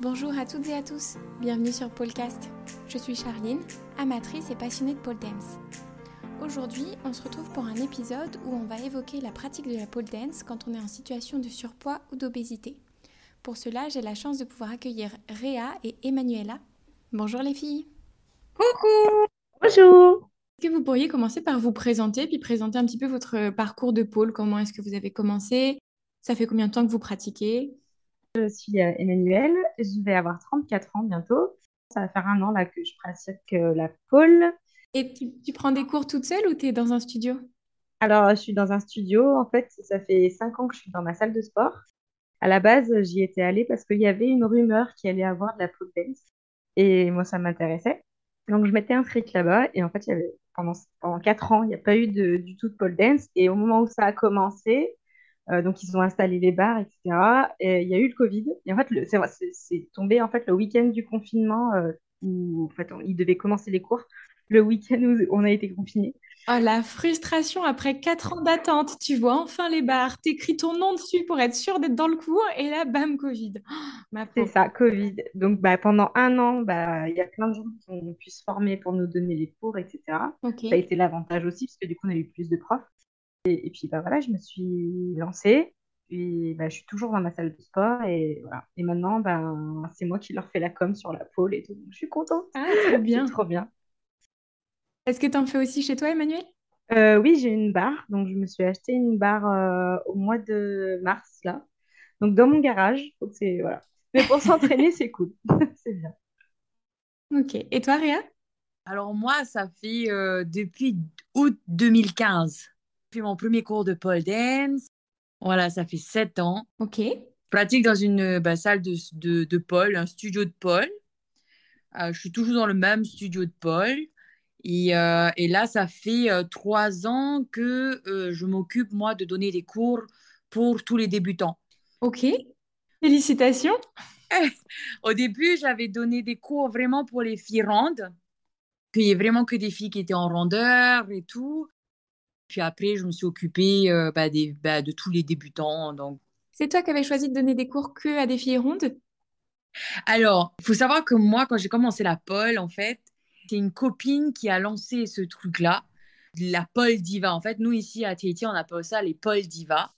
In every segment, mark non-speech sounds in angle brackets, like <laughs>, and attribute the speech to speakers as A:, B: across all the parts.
A: Bonjour à toutes et à tous, bienvenue sur Polecast. Je suis Charline, amatrice et passionnée de pole dance. Aujourd'hui, on se retrouve pour un épisode où on va évoquer la pratique de la pole dance quand on est en situation de surpoids ou d'obésité. Pour cela, j'ai la chance de pouvoir accueillir Réa et Emmanuela. Bonjour les filles.
B: Coucou Bonjour
A: Est-ce que vous pourriez commencer par vous présenter, puis présenter un petit peu votre parcours de pôle Comment est-ce que vous avez commencé? Ça fait combien de temps que vous pratiquez?
B: Je suis euh, Emmanuelle, je vais avoir 34 ans bientôt. Ça va faire un an là que je pratique euh, la pole.
A: Et tu, tu prends des cours toute seule ou tu es dans un studio?
B: Alors, je suis dans un studio. En fait, ça fait 5 ans que je suis dans ma salle de sport. À la base, j'y étais allée parce qu'il y avait une rumeur qu'il allait avoir de la pole dance. Et moi, ça m'intéressait. Donc, je m'étais inscrite là-bas. Et en fait, il y avait, pendant, pendant 4 ans, il n'y a pas eu de, du tout de pole dance. Et au moment où ça a commencé, euh, donc, ils ont installé les bars, etc. Et il y a eu le Covid. Et en fait, c'est tombé en fait, le week-end du confinement euh, où en fait, on- ils devaient commencer les cours. Le week-end où on a été confinés.
A: Oh, la frustration après 4 ans d'attente. Tu vois enfin les bars, t'écris ton nom dessus pour être sûr d'être dans le cours et là, bam, Covid. Oh,
B: C'est ça, Covid. Donc, bah, pendant un an, bah, il y a plein de gens qui ont pu se former pour nous donner les cours, etc. Ça a été l'avantage aussi, parce que du coup, on a eu plus de profs. Et, et puis, bah, voilà, je me suis lancée. Puis, bah, je suis toujours dans ma salle de sport. Et, voilà. Et maintenant, ben, c'est moi qui leur fais la com sur la pole et tout. Donc, je suis contente.
A: Ah, trop <laughs> bien.
B: trop bien.
A: Est-ce que t'en fais aussi chez toi, Emmanuel?
B: Euh, oui, j'ai une barre. Donc, je me suis acheté une barre euh, au mois de mars, là. Donc, dans mon garage. Donc, c'est, voilà. Mais pour <laughs> s'entraîner, c'est cool. <laughs> C'est bien.
A: Ok. Et toi, Réa?
C: Alors moi, ça fait euh, depuis août 2015. Fait mon premier cours de pole dance. Voilà, ça fait sept ans.
A: Ok.
C: Je pratique dans une euh, bah, salle de, de, de pole, un studio de pole. Euh, je suis toujours dans le même studio de pole. Et, euh, et là, ça fait euh, trois ans que je m'occupe, moi, de donner des cours pour tous les débutants.
A: Ok. Félicitations. <laughs>
C: Au début, j'avais donné des cours vraiment pour les filles rondes. Puis il y a vraiment que des filles qui étaient en rondeur et tout. Puis après, je me suis occupée euh, bah, des, bah, de tous les débutants. Donc.
A: C'est toi qui avais choisi de donner des cours que à des filles rondes?
C: Alors, il faut savoir que moi, quand j'ai commencé la pole, en fait, c'est une copine qui a lancé ce truc-là, la pole diva. En fait, nous, ici à Tahiti, on appelle ça les pole diva.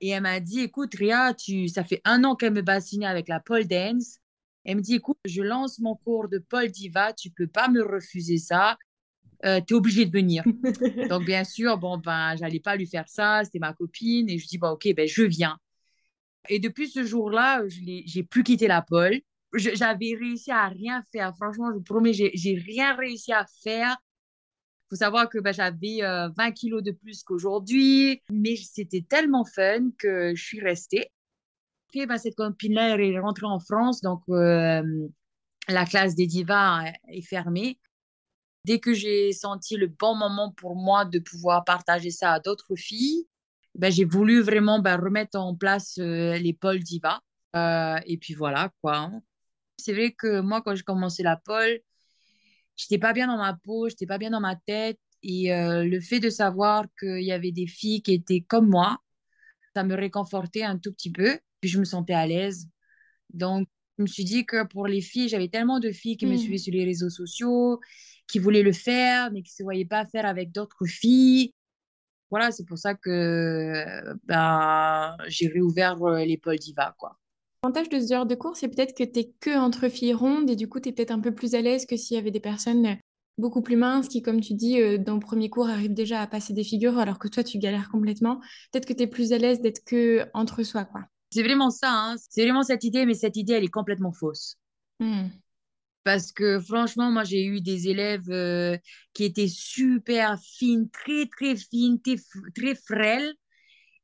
C: Et elle m'a dit, écoute, Ria, tu... ça fait un an qu'elle me bassine avec la pole dance. Elle me dit, écoute, je lance mon cours de pole diva, tu peux pas me refuser ça. Euh, tu es obligé de venir. <laughs> Donc, bien sûr, bon, ben, j'allais pas lui faire ça, c'était ma copine. Et je dis, bon, ok, ben, je viens. Et depuis ce jour-là, je j'ai plus quitté la pole. J'avais réussi à rien faire. Franchement, je vous promets, j'ai rien réussi à faire. Il faut savoir que ben, j'avais euh, 20 kilos de plus qu'aujourd'hui. Mais c'était tellement fun que je suis restée. Puis, ben, cette copine-là, est rentrée en France. Donc, euh, la classe des divas est fermée. Dès que j'ai senti le bon moment pour moi de pouvoir partager ça à d'autres filles, ben, j'ai voulu vraiment ben, remettre en place euh, les pôles diva. Euh, et puis voilà, quoi. hein. C'est vrai que moi, quand j'ai commencé la pole, j'étais pas bien dans ma peau, j'étais pas bien dans ma tête. Et euh, le fait de savoir qu'il y avait des filles qui étaient comme moi, ça me réconfortait un tout petit peu. Puis je me sentais à l'aise. Donc, je me suis dit que pour les filles, j'avais tellement de filles qui me
A: Hmm.
C: suivaient sur les réseaux sociaux, qui voulaient le faire, mais qui ne se voyaient pas faire avec d'autres filles. Voilà, c'est pour ça que ben, j'ai réouvert euh, pôles diva, quoi.
A: L'avantage de ce genre de cours, c'est peut-être que t'es que entre filles rondes et du coup, t'es peut-être un peu plus à l'aise que s'il y avait des personnes euh, beaucoup plus minces qui, comme tu dis, euh, dans le premier cours, arrivent déjà à passer des figures alors que toi, tu galères complètement. Peut-être que t'es plus à l'aise d'être que entre soi, quoi.
C: C'est vraiment ça, hein. C'est vraiment cette idée, mais cette idée, elle est complètement fausse.
A: Hmm.
C: Parce que franchement, moi, j'ai eu des élèves euh, qui étaient super fines, très, très fines, très, très frêles.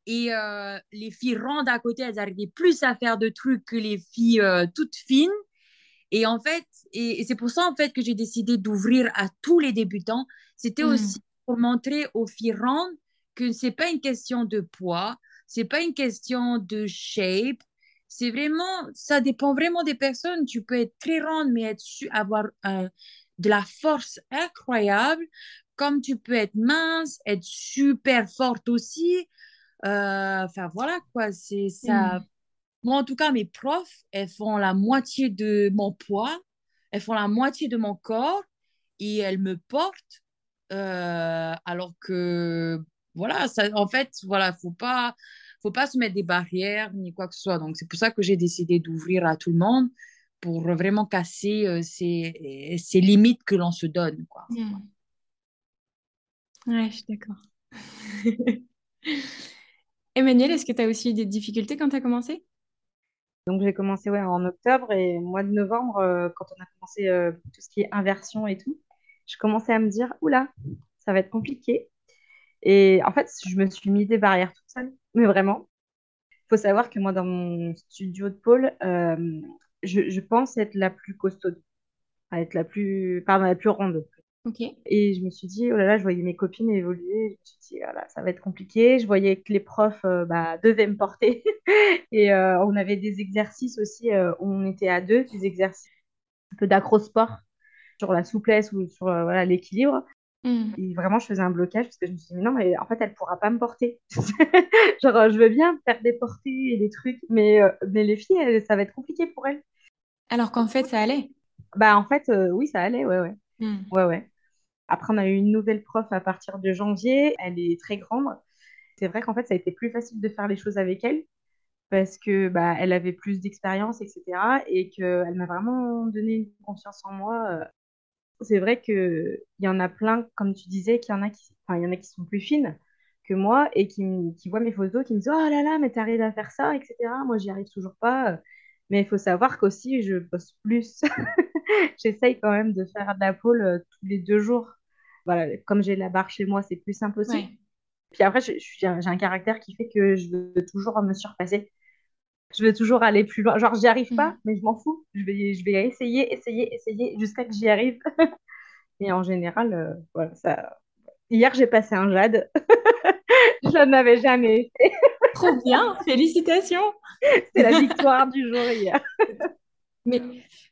C: Et euh, les filles rondes à côté, elles arrivaient plus à faire de trucs que les filles euh, toutes fines. Et en fait, et, et c'est pour ça en fait que j'ai décidé d'ouvrir à tous les débutants. C'était
A: Hmm.
C: aussi pour montrer aux filles rondes que c'est pas une question de poids, c'est pas une question de shape. C'est vraiment, ça dépend vraiment des personnes. Tu peux être très ronde, mais être avoir euh, de la force incroyable, comme tu peux être mince, être super forte aussi. Euh, Enfin voilà quoi, c'est ça.
A: Hmm.
C: Moi, en tout cas, mes profs, elles font la moitié de mon poids, elles font la moitié de mon corps et elles me portent. Euh, alors que, voilà, ça, en fait, voilà, faut pas, faut pas se mettre des barrières ni quoi que ce soit. Donc, c'est pour ça que j'ai décidé d'ouvrir à tout le monde pour vraiment casser euh, ces, ces, limites que l'on se donne. Quoi.
A: Hmm. Ouais, je suis d'accord. <laughs> Emmanuel, est-ce que tu as aussi eu des difficultés quand tu as commencé?
B: Donc j'ai commencé ouais, en octobre et au mois de novembre, euh, quand on a commencé euh, tout ce qui est inversion et tout, je commençais à me dire, oula, ça va être compliqué. Et en fait, je me suis mis des barrières mais vraiment. Il faut savoir que moi, dans mon studio de pôle, euh, je, je, pense être la plus costaude, être la plus, pardon, la plus ronde. Et je me suis dit, oh là là, je voyais mes copines évoluer. Je me suis dit, voilà, ça va être compliqué. Je voyais que les profs euh, bah, devaient me porter. <laughs> et euh, on avait des exercices aussi, euh, on était à deux, des exercices un peu d'acrosport sur la souplesse ou sur voilà, Hmm. Et vraiment, je faisais un blocage parce que je me suis dit, mais non, mais en fait, elle pourra pas me porter. <laughs> Genre, je veux bien faire des portées et des trucs, mais, mais les filles, ça va être compliqué pour elles.
A: Alors qu'en fait, ça allait.
B: Bah, en fait, oui, ça allait, ouais, ouais. Hmm. Ouais, ouais. Après, on a eu une nouvelle prof à partir de janvier. Elle est très grande. C'est vrai qu'en fait, ça a été plus facile de faire les choses avec elle parce que bah, elle avait plus d'expérience, etc. Et qu'elle m'a vraiment donné une confiance en moi. C'est vrai qu'il y en a plein, comme tu disais, qu'il y en a qui, enfin, il y en a qui sont plus fines que moi et qui, qui voient mes photos, qui me disent Oh là là, mais tu arrives à faire ça, etc. Moi, j'y arrive toujours pas. Mais il faut savoir qu'aussi, je bosse plus. <laughs> J'essaye quand même de faire de la pôle euh, tous les deux jours. Voilà, comme j'ai la barre chez moi, c'est plus simple aussi. Puis après, j'ai un caractère qui fait que je veux toujours me surpasser. Je veux toujours aller plus loin. Genre, j'y arrive pas, mm. mais je m'en fous. Je vais, je vais essayer, essayer, essayer jusqu'à que j'y arrive. <laughs> Et en général, euh, voilà, ça. Hier, j'ai passé un jade. <laughs> je n'en avais jamais fait.
A: Trop bien, félicitations. <laughs>
B: C'est la victoire du jour hier.
A: Mais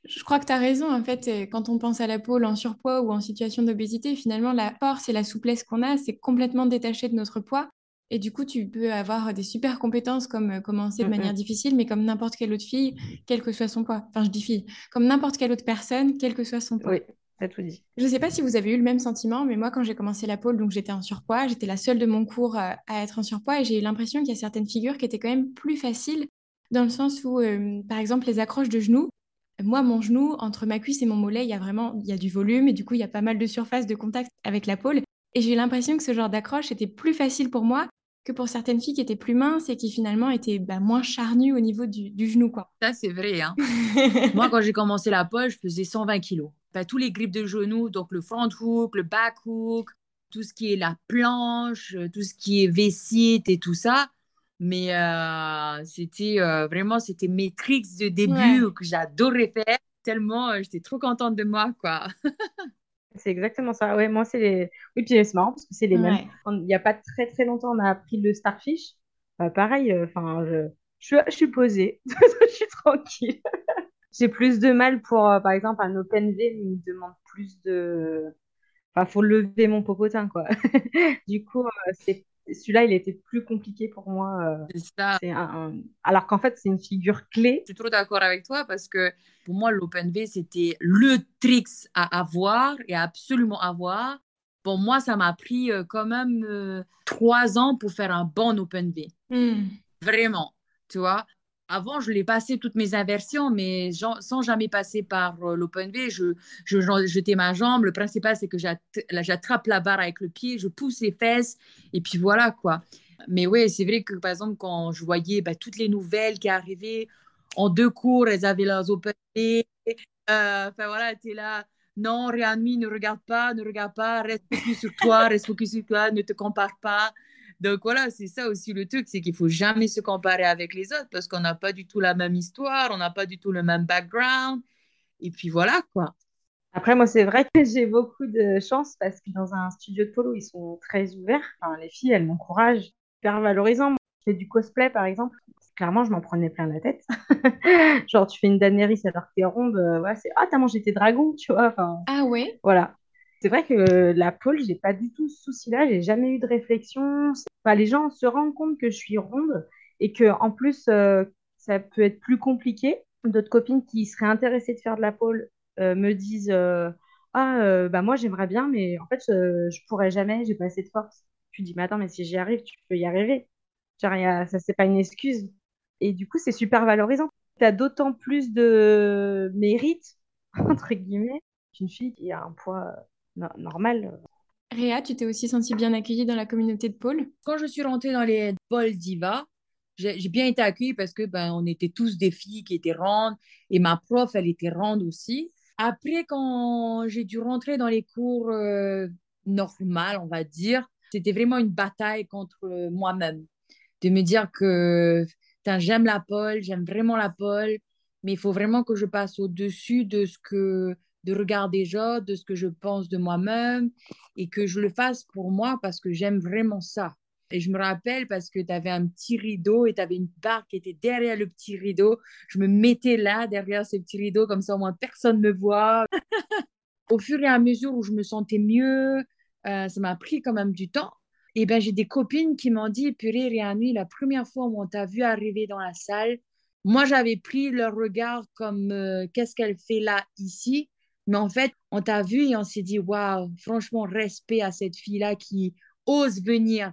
A: je crois que tu as raison, en fait, quand on pense à la pôle en surpoids ou en situation d'obésité, finalement, la force et la souplesse qu'on a, c'est complètement détaché de notre poids. Et du coup, tu peux avoir des super compétences comme euh, commencer de manière difficile, mais comme n'importe quelle autre fille, quel que soit son poids. Enfin, je dis fille, comme n'importe quelle autre personne, quel que soit son poids.
B: Oui, ça tout dit.
A: Je ne sais pas si vous avez eu le même sentiment, mais moi, quand j'ai commencé la pôle, donc j'étais en surpoids, j'étais la seule de mon cours euh, à être en surpoids, et j'ai eu l'impression qu'il y a certaines figures qui étaient quand même plus faciles, dans le sens où, euh, par exemple, les accroches de genoux, moi, mon genou, entre ma cuisse et mon mollet, il y a vraiment il y a du volume et du coup, il y a pas mal de surface de contact avec la pôle. Et j'ai l'impression que ce genre d'accroche était plus facile pour moi que pour certaines filles qui étaient plus minces et qui finalement étaient bah, moins charnues au niveau du, genou. Quoi.
C: Ça, c'est vrai. Hein. <laughs> moi, quand j'ai commencé la pôle, je faisais 120 kilos. Bah, tous les grips de genoux, donc le front hook, le back hook, tout ce qui est la planche, tout ce qui est vessie et tout ça, mais euh, c'était euh, vraiment, c'était mes tricks de début que j'adorais faire, tellement euh, j'étais trop contente de moi, quoi. <laughs>
B: c'est exactement ça. Ouais, moi, c'est les... Oui, puis c'est marrant parce que c'est les mêmes. Il n'y a pas très très longtemps, on a appris le Starfish. pareil, enfin, je... Je, je suis posée, <laughs> je suis tranquille. <laughs> J'ai plus de mal pour, par exemple, un Open V, il me demande plus de... Enfin, faut lever mon popotin, quoi. <laughs> du coup, c'est celui-là, il était plus compliqué pour moi. Euh, c'est ça. Alors qu'en fait, c'est une figure clé.
C: Je suis trop d'accord avec toi parce que pour moi, l'Open V, c'était le tricks à avoir et à absolument avoir. Pour moi, ça m'a pris euh, quand même euh, trois ans pour faire un bon Open V. Hmm. Vraiment, tu vois. Avant, je l'ai passé toutes mes inversions, mais sans jamais passer par euh, l'open V, je, je, jetais ma jambe. Le principal, c'est que j'attrape la barre avec le pied, je pousse les fesses, et puis voilà, quoi. Mais oui, c'est vrai que, par exemple, quand je voyais bah, toutes les nouvelles qui arrivaient, en deux cours, elles avaient leurs open V. Euh, enfin, voilà, tu es là. Non, Réanmi, ne regarde pas, ne regarde pas, reste focus sur toi, reste focus sur toi, ne te compare pas. Donc voilà, c'est ça aussi le truc, c'est qu'il faut jamais se comparer avec les autres parce qu'on n'a pas du tout la même histoire, on n'a pas du tout le même background. Et puis voilà quoi.
B: Après, moi, c'est vrai que j'ai beaucoup de chance parce que dans un studio de polo, ils sont très ouverts. Enfin, les filles, elles m'encouragent, hyper valorisant. Je fais du cosplay, par exemple. Clairement, je m'en prenais plein la tête. <laughs> Genre, tu fais une Daenerys alors que t'es ronde. Euh, c'est Ah, t'as mangé tes dragons, tu vois. Enfin,
A: ah ouais?
B: Voilà. C'est vrai que la pôle, j'ai pas du tout ce souci-là, j'ai jamais eu de réflexion. les gens se rendent compte que je suis ronde et que en plus, euh, ça peut être plus compliqué. D'autres copines qui seraient intéressées de faire de la pole me disent Ah, bah moi j'aimerais bien, mais en fait, je pourrais jamais, j'ai pas assez de force. Tu dis Mais attends, mais si j'y arrive, tu peux y arriver. Genre, y a, ça, c'est pas une excuse. Et du coup, c'est super valorisant. Tu as d'autant plus de mérite, <laughs> entre guillemets, qu'une fille qui a un poids normal.
A: Réa, tu t'es aussi sentie bien accueillie dans la communauté de Paul
C: Quand je suis rentrée dans les Paul Diva, j'ai bien été accueillie parce que ben, on était tous des filles qui étaient rondes et ma prof, elle était ronde aussi. Après, quand j'ai dû rentrer dans les cours euh, normales, on va dire, c'était vraiment une bataille contre moi-même. De me dire que j'aime la pole, j'aime vraiment la pole, mais il faut vraiment que je passe au-dessus de ce que de regarder des gens, de ce que je pense de moi-même et que je le fasse pour moi parce que j'aime vraiment ça. Et je me rappelle parce que tu avais un petit rideau et tu avais une barre qui était derrière le petit rideau. Je me mettais là, derrière ce petit rideau, comme ça au moins personne ne me voit. <laughs> au fur et à mesure où je me sentais mieux, euh, ça m'a pris quand même du temps. Et ben j'ai des copines qui m'ont dit, purée, Réanu, la première fois où on t'a vu arriver dans la salle, moi j'avais pris leur regard comme euh, qu'est-ce qu'elle fait là, ici? Mais en fait, on t'a vu et on s'est dit, waouh, franchement, respect à cette fille-là qui ose venir.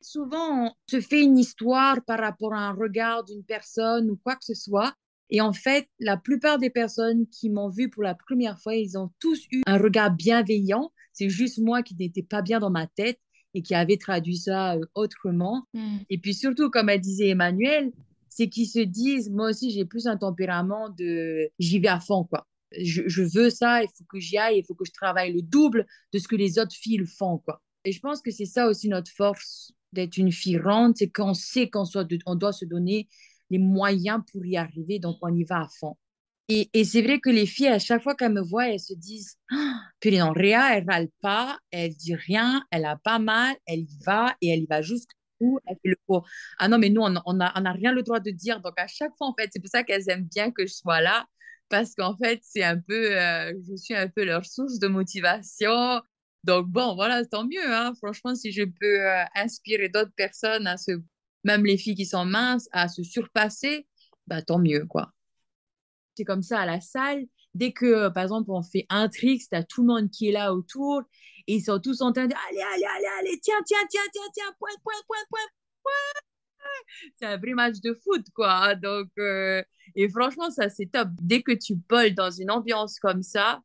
C: Souvent, on se fait une histoire par rapport à un regard d'une personne ou quoi que ce soit. Et en fait, la plupart des personnes qui m'ont vu pour la première fois, ils ont tous eu un regard bienveillant. C'est juste moi qui n'étais pas bien dans ma tête et qui avait traduit ça euh, autrement. Hmm. Et puis surtout, comme elle disait Emmanuel, c'est qu'ils se disent, moi aussi, j'ai plus un tempérament de j'y vais à fond, quoi je, veux ça, il faut que j'y aille, il faut que je travaille le double de ce que les autres filles font, quoi. Et je pense que c'est ça aussi notre force d'être une fille ronde, c'est qu'on sait qu'on on doit se donner les moyens pour y arriver, donc on y va à fond. Et, c'est vrai que les filles, à chaque fois qu'elles me voient, elles se disent ah, Puis non, Réa, elle râle pas, elle dit rien, elle a pas mal, elle y va et elle y va jusqu'au elle le. Ah non, mais nous, on n'a rien le droit de dire. Donc, à chaque fois, en fait, c'est pour ça qu'elles aiment bien que je sois là parce qu'en fait, c'est un peu, euh, je suis un peu leur source de motivation. Donc, bon, voilà, tant mieux. Hein. Franchement, si je peux euh, inspirer d'autres personnes, à se, même les filles qui sont minces, à se surpasser, bah, tant mieux, quoi. C'est comme ça à la salle. Dès que, euh, par exemple, on fait un trick, tu as tout le monde qui est là autour et ils sont tous en train de Allez, allez, allez, allez, tiens, tiens, tiens, tiens, tiens, point, point, point, point, point <laughs> c'est un vrai match de foot, quoi. Donc, euh, et franchement, ça, c'est top. Dès que tu poles dans une ambiance comme ça,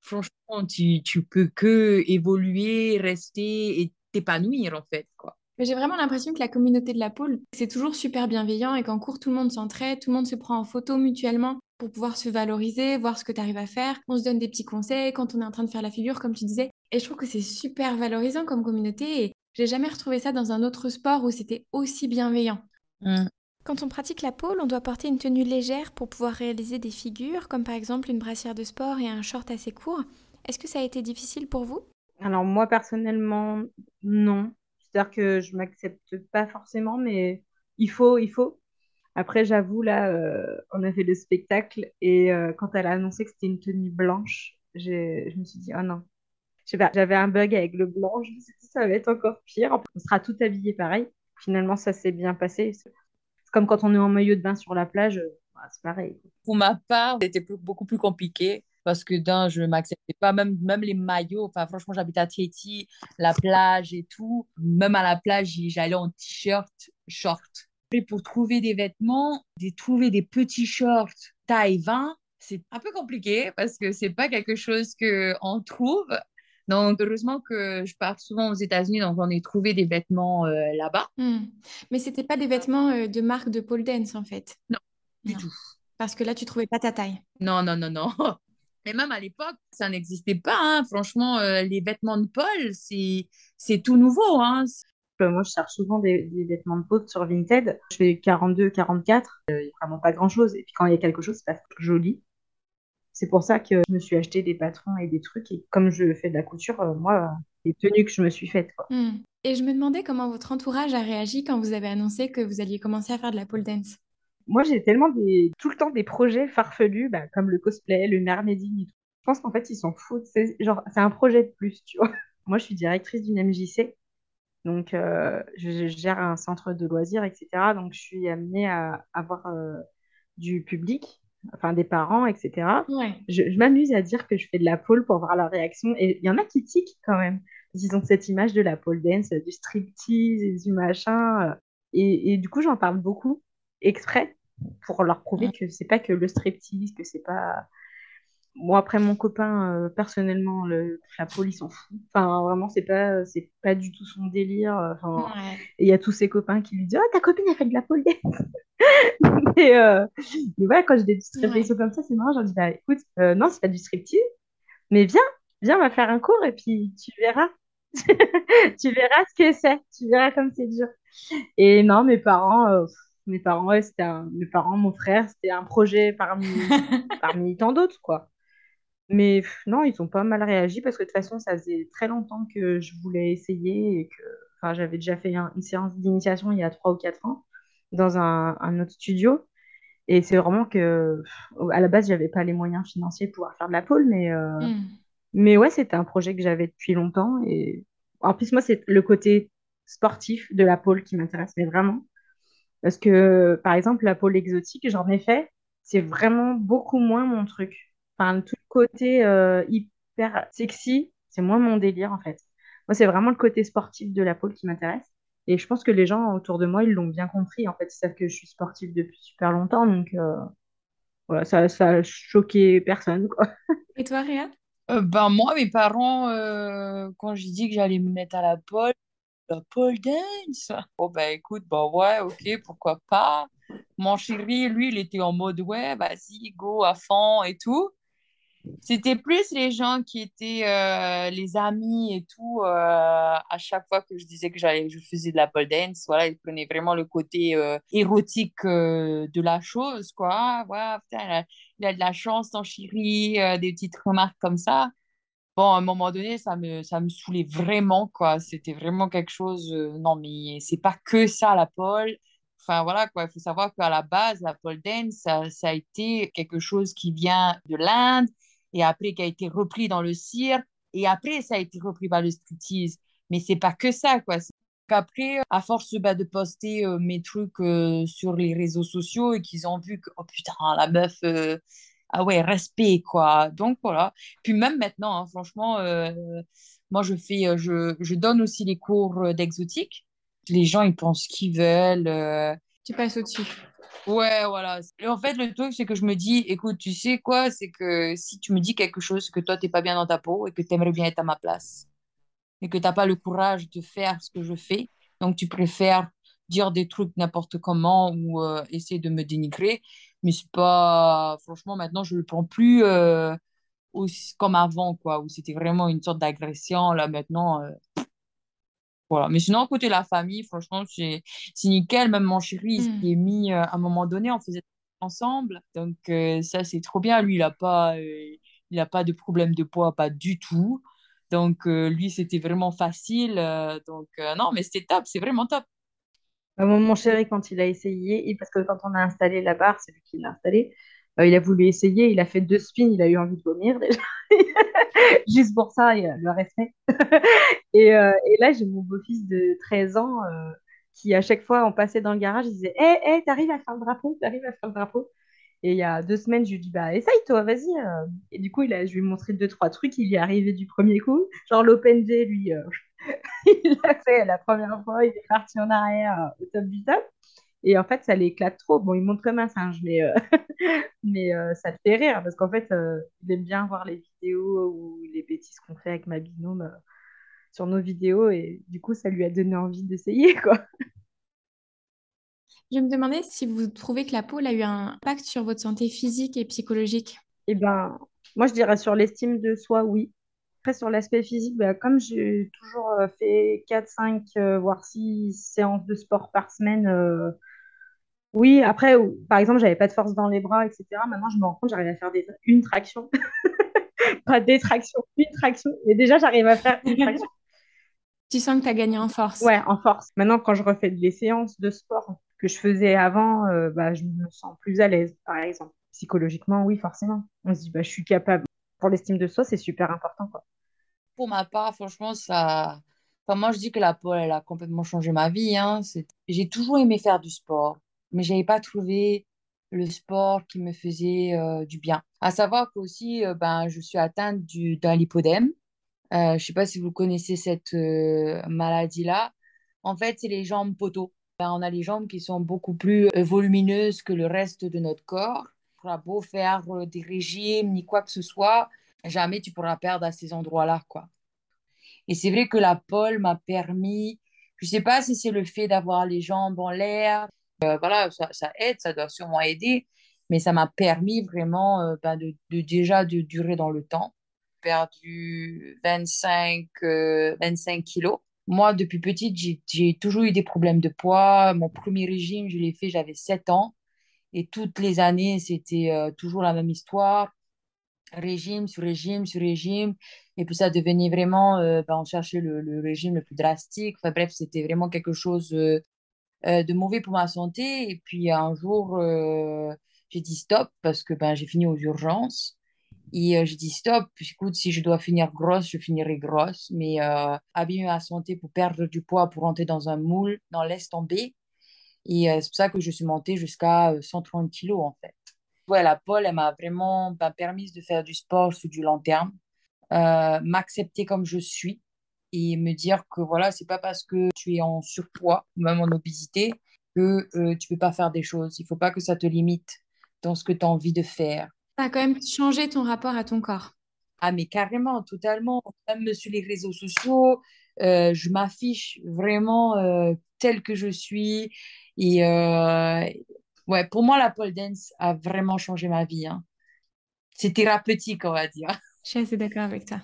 C: franchement, tu, tu peux que évoluer, rester et t'épanouir, en fait, quoi.
A: J'ai vraiment l'impression que la communauté de la pôle, c'est toujours super bienveillant et qu'en cours, tout le monde s'entraide, tout le monde se prend en photo mutuellement pour pouvoir se valoriser, voir ce que tu arrives à faire. On se donne des petits conseils quand on est en train de faire la figure, comme tu disais. Et je trouve que c'est super valorisant comme communauté. J'ai jamais retrouvé ça dans un autre sport où c'était aussi bienveillant. Mm. Quand on pratique la pole, on doit porter une tenue légère pour pouvoir réaliser des figures, comme par exemple une brassière de sport et un short assez court. Est-ce que ça a été difficile pour vous?
B: Alors moi personnellement, non. C'est-à-dire que je m'accepte pas forcément, mais il faut, il faut. Après, j'avoue, là, euh, on a fait le spectacle et euh, quand elle a annoncé que c'était une tenue blanche, je me suis dit, oh non, j'avais un bug avec le blanc. Je me suis dit, ça va être encore pire. On sera tout habillé pareil. Finalement, ça s'est bien passé. C'est comme quand on est en maillot de bain sur la plage, euh, c'est pareil.
C: Pour ma part, c'était beaucoup plus compliqué parce que d'un, je ne m'acceptais pas, même, même les maillots. Enfin, franchement, j'habite à Tahiti, la plage et tout. Même à la plage, j'allais en t-shirt, short. Et pour trouver des vêtements, de trouver des petits shorts taille 20, c'est un peu compliqué parce que c'est pas quelque chose qu'on trouve. Donc, heureusement que je pars souvent aux États-Unis, donc on est trouvé des vêtements euh, là-bas.
A: Hmm. Mais c'était pas des vêtements euh, de marque de pole dance, en fait
C: Non, du tout.
A: Parce que là, tu trouvais pas ta taille.
C: Non, non, non, non. <laughs> Mais même à l'époque, ça n'existait pas. Hein. Franchement, euh, les vêtements de pole, c'est tout nouveau. Hein.
B: Moi, je cherche souvent des, vêtements de peau sur Vinted. Je fais 42, 44. Il n'y a vraiment pas grand-chose. Et puis quand il y a quelque chose, c'est pas joli. C'est pour ça que je me suis acheté des patrons et des trucs. Et comme je fais de la couture, euh, moi, les tenues que je me suis faites.
A: Hmm. Et je me demandais comment votre entourage a réagi quand vous avez annoncé que vous alliez commencer à faire de la pole dance.
B: Moi, j'ai tellement des... tout le temps des projets farfelus, bah, comme le cosplay, le mermaiding Je pense qu'en fait, ils s'en foutent. C'est genre, c'est un projet de plus, tu vois. <laughs> Moi, je suis directrice d'une MJC. Donc, je, je gère un centre de loisirs, etc. Donc, je suis amenée à avoir du public, enfin des parents, etc.
A: Ouais.
B: Je, je m'amuse à dire que je fais de la pole pour voir leur réaction. Et il y en a qui tiquent quand même. Ils ont cette image de la pole dance, du striptease et du machin. Et, et du coup, j'en parle beaucoup, exprès, pour leur prouver que c'est pas que le striptease, que c'est pas. Moi, après, mon copain, euh, personnellement, le, la police s'en fout. Enfin, vraiment, c'est pas, c'est pas du tout son délire. Enfin,
A: Ouais.
B: Et il y a tous ses copains qui lui disent Oh, ta copine, elle fait de la pole dance. <laughs> Et, euh, mais voilà, quand j'ai des petites
A: Ouais.
B: comme ça, c'est marrant. Je dis Bah écoute, euh, non, c'est pas du striptease, mais viens, viens, on va faire un cours et puis tu verras. <laughs> Tu verras ce que c'est. Tu verras comme c'est dur. Et non, mes parents, euh, mes parents, ouais, c'était un- mes parents, mon frère, c'était un projet parmi, <laughs> parmi tant d'autres, quoi. Mais pff, non, ils ont pas mal réagi parce que de toute façon, ça faisait très longtemps que je voulais essayer et que enfin, j'avais déjà fait un- une séance d'initiation il y a trois ou quatre ans dans un, un autre studio. Et c'est vraiment que, pff, à la base, j'avais pas les moyens financiers pour pouvoir faire de la pole, mais, euh,
A: Hmm.
B: mais ouais, c'était un projet que j'avais depuis longtemps. Et en plus, moi, c'est le côté sportif de la pole qui m'intéresse, mais vraiment. Parce que, par exemple, la pole exotique, j'en ai fait, c'est vraiment beaucoup moins mon truc. Enfin, tout côté euh, hyper sexy, c'est moins mon délire, en fait. Moi, c'est vraiment le côté sportif de la pole qui m'intéresse. Et je pense que les gens autour de moi, ils l'ont bien compris. En fait, ils savent que je suis sportive depuis super longtemps. Donc, euh, voilà, ça, ça a choqué personne, quoi. <laughs>
A: Et toi, Réa?
C: Euh, ben moi, mes parents, euh, quand j'ai dit que j'allais me mettre à la pole, la pole dance. Bon, ben écoute, ben ouais, ok, pourquoi pas. Mon chéri, lui, il était en mode, ouais, vas-y, go à fond et tout. C'était plus les gens qui étaient euh, les amis et tout. euh, à chaque fois que je disais que j'allais, je faisais de la pole dance, voilà, ils prenaient vraiment le côté euh, érotique de la chose, quoi. Putain, il a, de la chance, ton chéri, des petites remarques comme ça. Bon, à un moment donné, ça me, ça me saoulait vraiment, quoi. C'était vraiment quelque chose. non, mais c'est pas que ça, la pole. Enfin, voilà, quoi. Il faut savoir qu'à la base, la pole dance, ça, ça a été quelque chose qui vient de l'Inde et après qui a été repris dans le cirque et après, ça a été repris par le striptease. Mais c'est pas que ça, quoi. C'est qu'après, à force bah, de poster euh, mes trucs euh, sur les réseaux sociaux et qu'ils ont vu que, oh putain, la meuf. euh, ah ouais, respect, quoi. Donc voilà. Puis même maintenant, hein, franchement, euh, moi je fais, euh, je, je donne aussi les cours euh, d'exotique. Les gens, ils pensent qu'ils veulent. euh.
A: Tu passes au-dessus.
C: Ouais, voilà. Et en fait, le truc, c'est que je me dis, écoute, tu sais quoi, c'est que si tu me dis quelque chose, que toi, t'es pas bien dans ta peau et que tu aimerais bien être à ma place et que t'as pas le courage de faire ce que je fais, donc tu préfères dire des trucs n'importe comment ou euh, essayer de me dénigrer. Mais c'est pas, franchement, maintenant, je le prends plus. euh, aussi comme avant, quoi, où c'était vraiment une sorte d'agression. Là, maintenant, euh, voilà. Mais sinon, côté la famille, franchement, c'est nickel. Même mon chéri, il
A: Hmm.
C: s'y est mis euh, à un moment donné, on faisait ensemble. Donc, euh, ça, c'est trop bien. Lui, il a pas, euh, il a pas de problème de poids, pas du tout. Donc, lui, c'était vraiment facile. donc, non, mais c'était top, c'est vraiment top.
B: Mon, chéri, quand il a essayé, et parce que quand on a installé la barre, c'est lui qui l'a installée, il a voulu essayer, il a fait deux spins, il a eu envie de vomir <laughs> déjà. Juste pour ça, le respect. <laughs> Et, euh, et là, j'ai mon beau-fils de 13 ans euh, qui, à chaque fois, on passait dans le garage, il disait Hé, hé, t'arrives à faire le drapeau, t'arrives à faire le drapeau. Et il y a deux semaines, je lui dit Bah, essaye toi, vas-y. euh. Et du coup, il a, je lui ai montré deux, trois trucs, il y est arrivé du premier coup. Genre l'Open J, lui, euh, <laughs> il l'a fait la première fois, il est parti en arrière euh, au top du top. Et en fait, ça l'éclate trop. Bon, il monte comme un singe, mais, euh, <laughs> mais euh, ça le fait rire parce qu'en fait, euh, il aime bien voir les vidéos ou les bêtises qu'on fait avec ma binôme euh, sur nos vidéos et du coup, ça lui a donné envie d'essayer, quoi. <laughs>
A: Je me demandais si vous trouvez que la pole a eu un impact sur votre santé physique et psychologique.
B: Et ben, moi, je dirais sur l'estime de soi, oui. Après, sur l'aspect physique, bah, comme j'ai toujours fait 4 5 euh, voire 6 séances de sport par semaine, euh, oui, après, par exemple, j'avais pas de force dans les bras, etc. Maintenant, je me rends compte, j'arrive à faire des, une traction. <laughs> Pas des tractions, une traction. Mais déjà, j'arrive à faire une traction. <laughs>
A: Tu sens que tu as gagné en force.
B: Ouais, en force. Maintenant, quand je refais des séances de sport que je faisais avant, euh, bah, je me sens plus à l'aise, par exemple. Psychologiquement, oui, forcément. On se dit, bah, je suis capable. Pour l'estime de soi, c'est super important, quoi.
C: Pour ma part, franchement, ça, Enfin, moi, je dis que la pole, elle a complètement changé ma vie. Hein. J'ai toujours aimé faire du sport, mais je n'avais pas trouvé le sport qui me faisait euh, du bien. À savoir qu'aussi, euh, ben, je suis atteinte d'un lipodème. Euh, je ne sais pas si vous connaissez cette maladie-là. En fait, c'est les jambes poteaux. Ben, on a les jambes qui sont beaucoup plus volumineuses que le reste de notre corps. Tu pourras beau faire des régimes ni quoi que ce soit, jamais tu pourras perdre à ces endroits-là, quoi. Et c'est vrai que la pole m'a permis, je ne sais pas si c'est le fait d'avoir les jambes en l'air, euh, voilà, ça, aide, ça doit sûrement aider, mais ça m'a permis vraiment euh, bah, de, déjà de durer dans le temps. Perdu 25, 25 euh, kilos. Moi, depuis petite, j'ai toujours eu des problèmes de poids. Mon premier régime, je l'ai fait, j'avais 7 ans. Et toutes les années, c'était toujours la même histoire régime sur régime sur régime. Et puis ça devenait vraiment, bah, on cherchait le, le, régime le plus drastique. Enfin bref, c'était vraiment quelque chose euh, euh, de mauvais pour ma santé. Et puis un jour, j'ai dit stop parce que ben, j'ai fini aux urgences. Et j'ai dit stop, écoute, si je dois finir grosse, je finirai grosse. Mais abîmer ma santé pour perdre du poids, pour rentrer dans un moule, dans laisse tomber. Et c'est pour ça que je suis montée jusqu'à 130 kilos en fait la pole, elle m'a vraiment ben, permis de faire du sport sur du long terme, euh, m'accepter comme je suis et me dire que voilà, c'est pas parce que tu es en surpoids ou même en obésité que euh, tu peux pas faire des choses. Il faut pas que ça te limite dans ce que tu as envie de faire.
A: Ça a quand même changé ton rapport à ton corps.
C: Ah, mais carrément, totalement. Même sur les réseaux sociaux, euh, je m'affiche vraiment tel que je suis. Et, ouais, pour moi, la pole dance a vraiment changé ma vie. Hein. C'est thérapeutique, on va dire.
A: Je suis assez d'accord avec toi.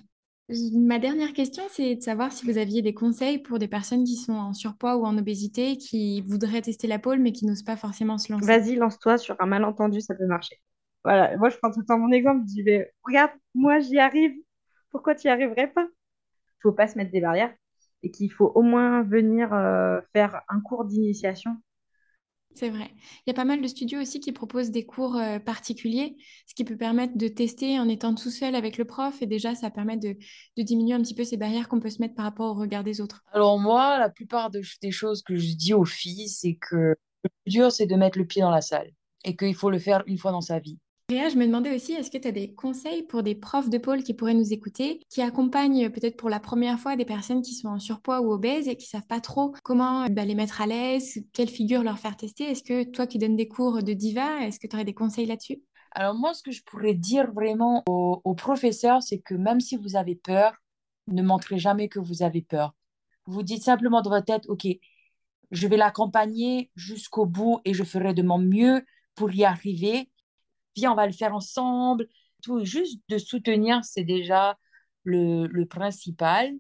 A: Ma dernière question, c'est de savoir si vous aviez des conseils pour des personnes qui sont en surpoids ou en obésité, qui voudraient tester la pole, mais qui n'osent pas forcément se lancer.
B: Vas-y, lance-toi sur un malentendu, ça peut marcher. Voilà, moi je prends tout le temps mon exemple, je dis, mais, regarde, moi j'y arrive, pourquoi tu n'y arriverais pas? Il faut pas se mettre des barrières et qu'il faut au moins venir euh, faire un cours d'initiation
A: c'est vrai. Il y a pas mal de studios aussi qui proposent des cours euh, particuliers, ce qui peut permettre de tester en étant tout seul avec le prof. Et déjà, ça permet de, diminuer un petit peu ces barrières qu'on peut se mettre par rapport au regard des autres.
C: Alors moi, la plupart des choses que je dis aux filles, c'est que le plus dur, c'est de mettre le pied dans la salle et qu'il faut le faire une fois dans sa vie.
A: Réa, je me demandais aussi, est-ce que tu as des conseils pour des profs de pôle qui pourraient nous écouter, qui accompagnent peut-être pour la première fois des personnes qui sont en surpoids ou obèses et qui savent pas trop comment bah, les mettre à l'aise, quelle figure leur faire tester? Est-ce que toi qui donnes des cours de diva, est-ce que tu aurais des conseils là-dessus?
C: Alors moi, ce que je pourrais dire vraiment aux, aux professeurs, c'est que même si vous avez peur, ne montrez jamais que vous avez peur. Vous dites simplement dans votre tête, OK, je vais l'accompagner jusqu'au bout et je ferai de mon mieux pour y arriver viens, on va le faire ensemble. Tout, juste de soutenir, c'est déjà le, le principal.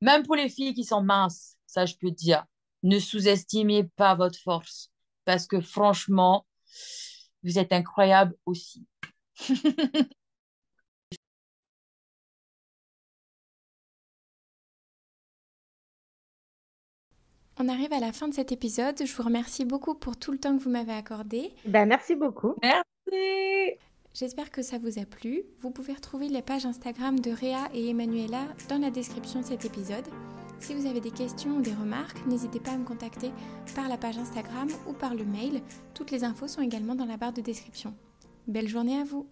C: Même pour les filles qui sont minces, ça je peux dire, ne sous-estimez pas votre force parce que franchement, vous êtes incroyable aussi. <laughs>
A: On arrive à la fin de cet épisode. Je vous remercie beaucoup pour tout le temps que vous m'avez accordé.
B: Ben, merci beaucoup.
C: Merci.
A: J'espère que ça vous a plu. Vous pouvez retrouver les pages Instagram de Réa et Emanuela dans la description de cet épisode. Si vous avez des questions ou des remarques, n'hésitez pas à me contacter par la page Instagram ou par le mail. Toutes les infos sont également dans la barre de description. Belle journée à vous